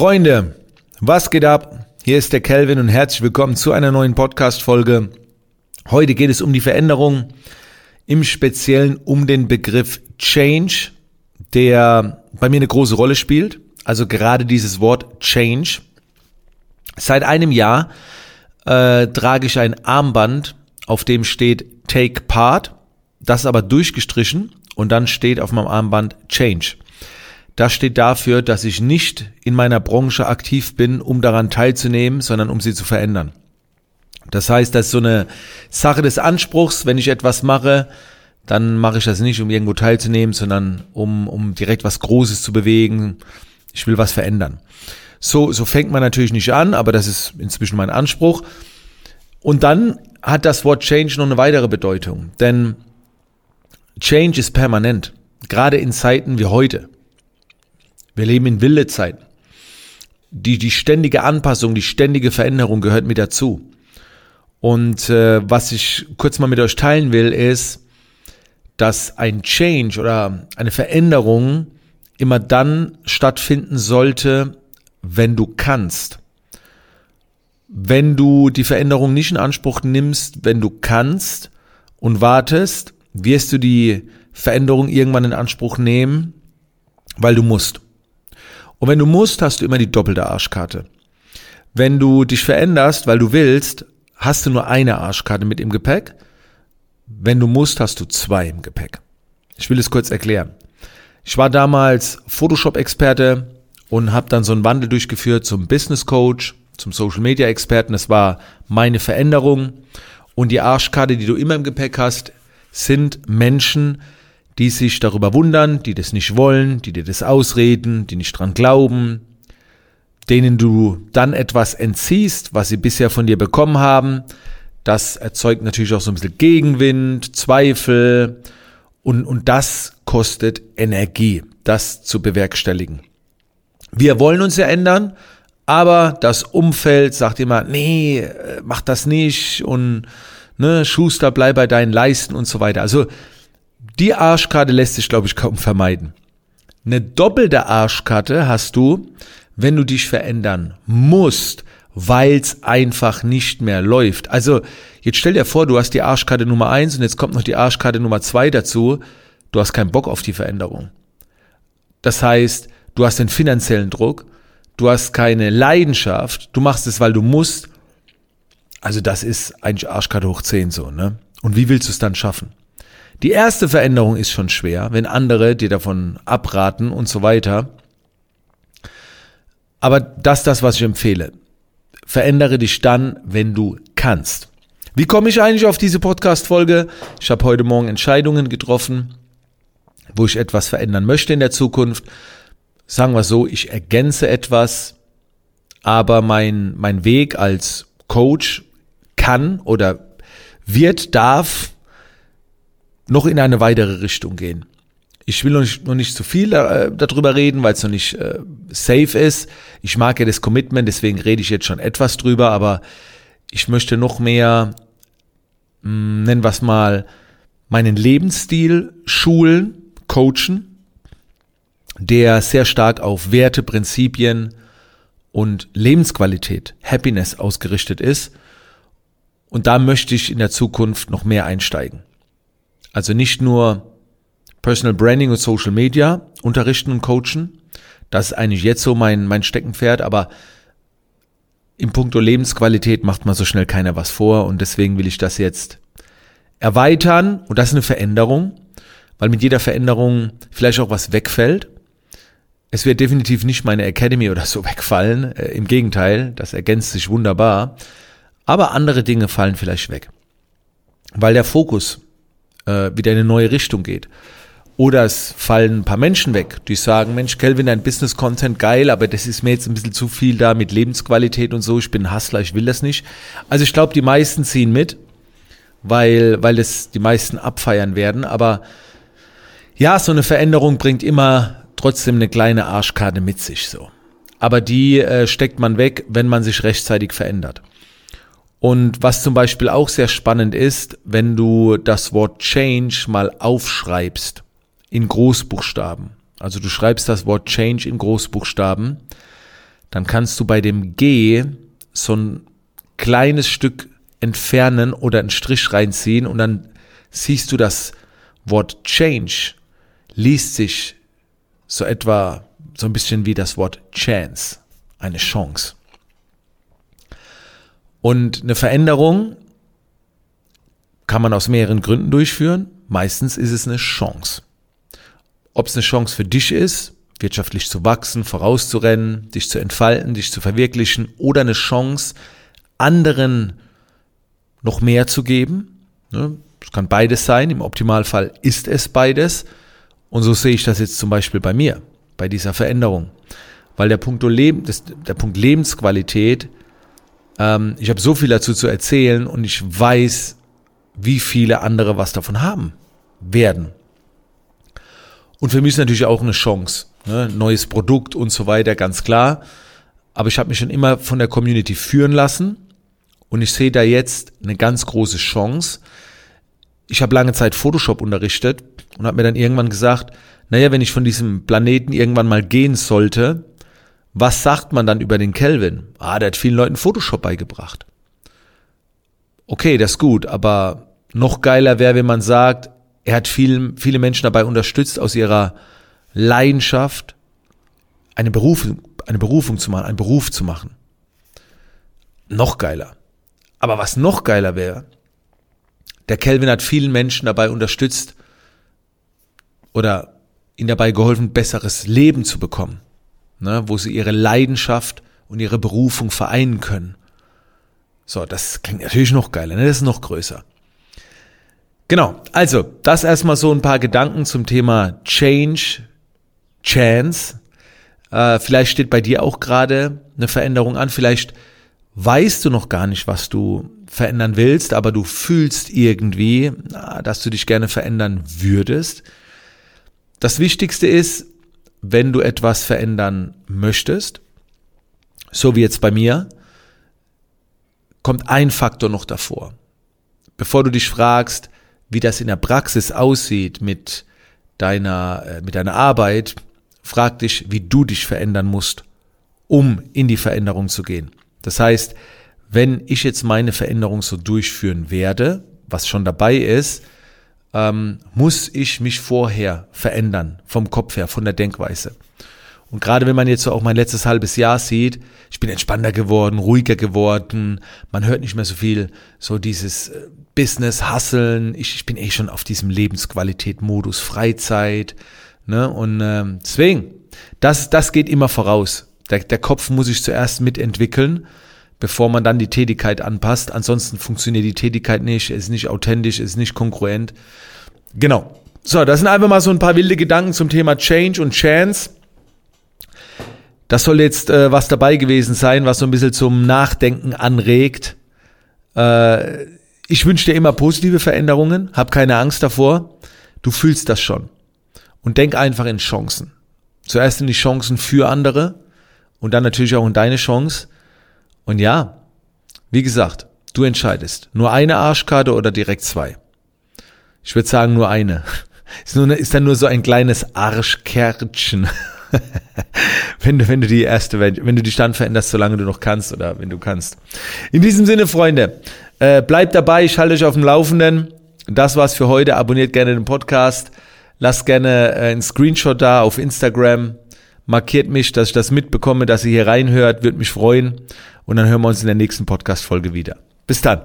Freunde, was geht ab? Hier ist der Kelvin und herzlich willkommen zu einer neuen Podcast-Folge. Heute geht es um die Veränderung, im Speziellen um den Begriff Change, der bei mir eine große Rolle spielt. Also gerade dieses Wort Change. Seit einem Jahr äh, trage ich ein Armband, auf dem steht Take Part. Das aber durchgestrichen und dann steht auf meinem Armband Change. Das steht dafür, dass ich nicht in meiner Branche aktiv bin, um daran teilzunehmen, sondern um sie zu verändern. Das heißt, das ist so eine Sache des Anspruchs. Wenn ich etwas mache, dann mache ich das nicht, um irgendwo teilzunehmen, sondern um, um direkt was Großes zu bewegen. Ich will was verändern. So, so fängt man natürlich nicht an, aber das ist inzwischen mein Anspruch. Und dann hat das Wort Change noch eine weitere Bedeutung, denn Change ist permanent, gerade in Zeiten wie heute. Wir leben in wilde Zeiten. Die, die ständige Anpassung, die ständige Veränderung gehört mit dazu. Und äh, was ich kurz mal mit euch teilen will, ist, dass ein Change oder eine Veränderung immer dann stattfinden sollte, wenn du kannst. Wenn du die Veränderung nicht in Anspruch nimmst, wenn du kannst und wartest, wirst du die Veränderung irgendwann in Anspruch nehmen, weil du musst. Und wenn du musst, hast du immer die doppelte Arschkarte. Wenn du dich veränderst, weil du willst, hast du nur eine Arschkarte mit im Gepäck. Wenn du musst, hast du zwei im Gepäck. Ich will es kurz erklären. Ich war damals Photoshop-Experte und habe dann so einen Wandel durchgeführt zum Business Coach, zum Social Media Experten. Das war meine Veränderung. Und die Arschkarte, die du immer im Gepäck hast, sind Menschen, die sich darüber wundern, die das nicht wollen, die dir das ausreden, die nicht dran glauben, denen du dann etwas entziehst, was sie bisher von dir bekommen haben. Das erzeugt natürlich auch so ein bisschen Gegenwind, Zweifel und, und das kostet Energie, das zu bewerkstelligen. Wir wollen uns ja ändern, aber das Umfeld sagt immer, nee, mach das nicht und ne, Schuster, bleib bei deinen Leisten und so weiter. Also die Arschkarte lässt sich, glaube ich, kaum vermeiden. Eine doppelte Arschkarte hast du, wenn du dich verändern musst, weil es einfach nicht mehr läuft. Also jetzt stell dir vor, du hast die Arschkarte Nummer eins und jetzt kommt noch die Arschkarte Nummer zwei dazu. Du hast keinen Bock auf die Veränderung. Das heißt, du hast den finanziellen Druck, du hast keine Leidenschaft, du machst es, weil du musst. Also das ist eigentlich Arschkarte hoch zehn so, ne? Und wie willst du es dann schaffen? Die erste Veränderung ist schon schwer, wenn andere dir davon abraten und so weiter. Aber das ist das, was ich empfehle. Verändere dich dann, wenn du kannst. Wie komme ich eigentlich auf diese Podcast-Folge? Ich habe heute Morgen Entscheidungen getroffen, wo ich etwas verändern möchte in der Zukunft. Sagen wir so, ich ergänze etwas, aber mein, mein Weg als Coach kann oder wird, darf noch in eine weitere Richtung gehen. Ich will noch nicht, noch nicht zu viel äh, darüber reden, weil es noch nicht äh, safe ist. Ich mag ja das Commitment, deswegen rede ich jetzt schon etwas drüber, aber ich möchte noch mehr, mh, hm, nennen wir es mal, meinen Lebensstil schulen, coachen, der sehr stark auf Werte, Prinzipien und Lebensqualität, Happiness ausgerichtet ist. Und da möchte ich in der Zukunft noch mehr einsteigen. Also nicht nur Personal Branding und Social Media unterrichten und coachen. Das ist eigentlich jetzt so mein, mein Steckenpferd, aber im Punkto Lebensqualität macht man so schnell keiner was vor und deswegen will ich das jetzt erweitern und das ist eine Veränderung, weil mit jeder Veränderung vielleicht auch was wegfällt. Es wird definitiv nicht meine Academy oder so wegfallen, äh, im Gegenteil, das ergänzt sich wunderbar, aber andere Dinge fallen vielleicht weg, weil der Fokus äh, wieder in eine neue Richtung geht. Oder es fallen ein paar Menschen weg, die sagen, Mensch, Kelvin, dein Business-Content geil, aber das ist mir jetzt ein bisschen zu viel da mit Lebensqualität und so. Ich bin Hustler, ich will das nicht. Also ich glaube, die meisten ziehen mit, weil, weil es die meisten abfeiern werden. Aber ja, so eine Veränderung bringt immer trotzdem eine kleine Arschkarte mit sich so. Aber die äh, steckt man weg, wenn man sich rechtzeitig verändert. Und was zum Beispiel auch sehr spannend ist, wenn du das Wort Change mal aufschreibst in Großbuchstaben. Also du schreibst das Wort Change in Großbuchstaben, dann kannst du bei dem G so ein kleines Stück entfernen oder einen Strich reinziehen und dann siehst du das Wort Change liest sich so etwa so ein bisschen wie das Wort Chance, eine Chance. Und eine Veränderung kann man aus mehreren Gründen durchführen. Meistens ist es eine Chance. Ob es eine Chance für dich ist, wirtschaftlich zu wachsen, vorauszurennen, dich zu entfalten, dich zu verwirklichen oder eine Chance, anderen noch mehr zu geben. Ne? Es kann beides sein. Im Optimalfall ist es beides. Und so sehe ich das jetzt zum Beispiel bei mir, bei dieser Veränderung. Weil der Punkt, Leben, der Punkt Lebensqualität, ähm, ich habe so viel dazu zu erzählen und ich weiß, wie viele andere was davon haben werden. Und für mich ist natürlich auch eine Chance. Ne? Neues Produkt und so weiter, ganz klar. Aber ich habe mich schon immer von der Community führen lassen und ich sehe da jetzt eine ganz große Chance. Ich habe lange Zeit Photoshop unterrichtet und habe mir dann irgendwann gesagt, naja, wenn ich von diesem Planeten irgendwann mal gehen sollte, was sagt man dann über den Kelvin? Ah, der hat vielen Leuten Photoshop beigebracht. Okay, das ist gut, aber noch geiler wäre, wenn man sagt, er hat viel, viele Menschen dabei unterstützt, aus ihrer Leidenschaft eine Berufung, eine Berufung zu machen, einen Beruf zu machen. Noch geiler. Aber was noch geiler wäre, der Kelvin hat vielen Menschen dabei unterstützt oder ihnen dabei geholfen, besseres Leben zu bekommen, ne, wo sie ihre Leidenschaft und ihre Berufung vereinen können. So, das klingt natürlich noch geiler, ne? das ist noch größer. Genau, also das erstmal so ein paar Gedanken zum Thema Change, Chance. Äh, vielleicht steht bei dir auch gerade eine Veränderung an, vielleicht weißt du noch gar nicht, was du verändern willst, aber du fühlst irgendwie, dass du dich gerne verändern würdest. Das Wichtigste ist, wenn du etwas verändern möchtest, so wie jetzt bei mir, kommt ein Faktor noch davor. Bevor du dich fragst, wie das in der Praxis aussieht mit deiner, äh, mit deiner Arbeit, frag dich, wie du dich verändern musst, um in die Veränderung zu gehen. Das heißt, wenn ich jetzt meine Veränderung so durchführen werde, was schon dabei ist, ähm, muss ich mich vorher verändern, vom Kopf her, von der Denkweise. Und gerade wenn man jetzt so auch mein letztes halbes Jahr sieht, ich bin entspannter geworden, ruhiger geworden, man hört nicht mehr so viel so dieses äh, Business, Hasseln, ich, ich bin eh schon auf diesem Lebensqualität-Modus, Freizeit, ne, und ähm, deswegen, das, das geht immer voraus. Der, der Kopf muss sich zuerst mitentwickeln, bevor man dann die Tätigkeit anpasst. Ansonsten funktioniert die Tätigkeit nicht, ist nicht authentisch, ist nicht konkurrent. Genau. So, das sind einfach mal so ein paar wilde Gedanken zum Thema Change und Chance. Das soll jetzt äh, was dabei gewesen sein, was so ein bisschen zum Nachdenken anregt. Äh, ich wünsche dir immer positive Veränderungen, hab keine Angst davor. Du fühlst das schon. Und denk einfach in Chancen. Zuerst in die Chancen für andere und dann natürlich auch in deine Chance. Und ja, wie gesagt, du entscheidest. Nur eine Arschkarte oder direkt zwei. Ich würde sagen nur eine. Ist, nur, ist dann nur so ein kleines Arschkärtchen. wenn du, wenn du die erste, wenn du die Stand veränderst, solange du noch kannst oder wenn du kannst. In diesem Sinne, Freunde, äh, bleibt dabei, ich halte euch auf dem Laufenden. Das war's für heute. Abonniert gerne den Podcast. Lasst gerne äh, einen Screenshot da auf Instagram. Markiert mich, dass ich das mitbekomme, dass ihr hier reinhört. Würde mich freuen. Und dann hören wir uns in der nächsten Podcast-Folge wieder. Bis dann.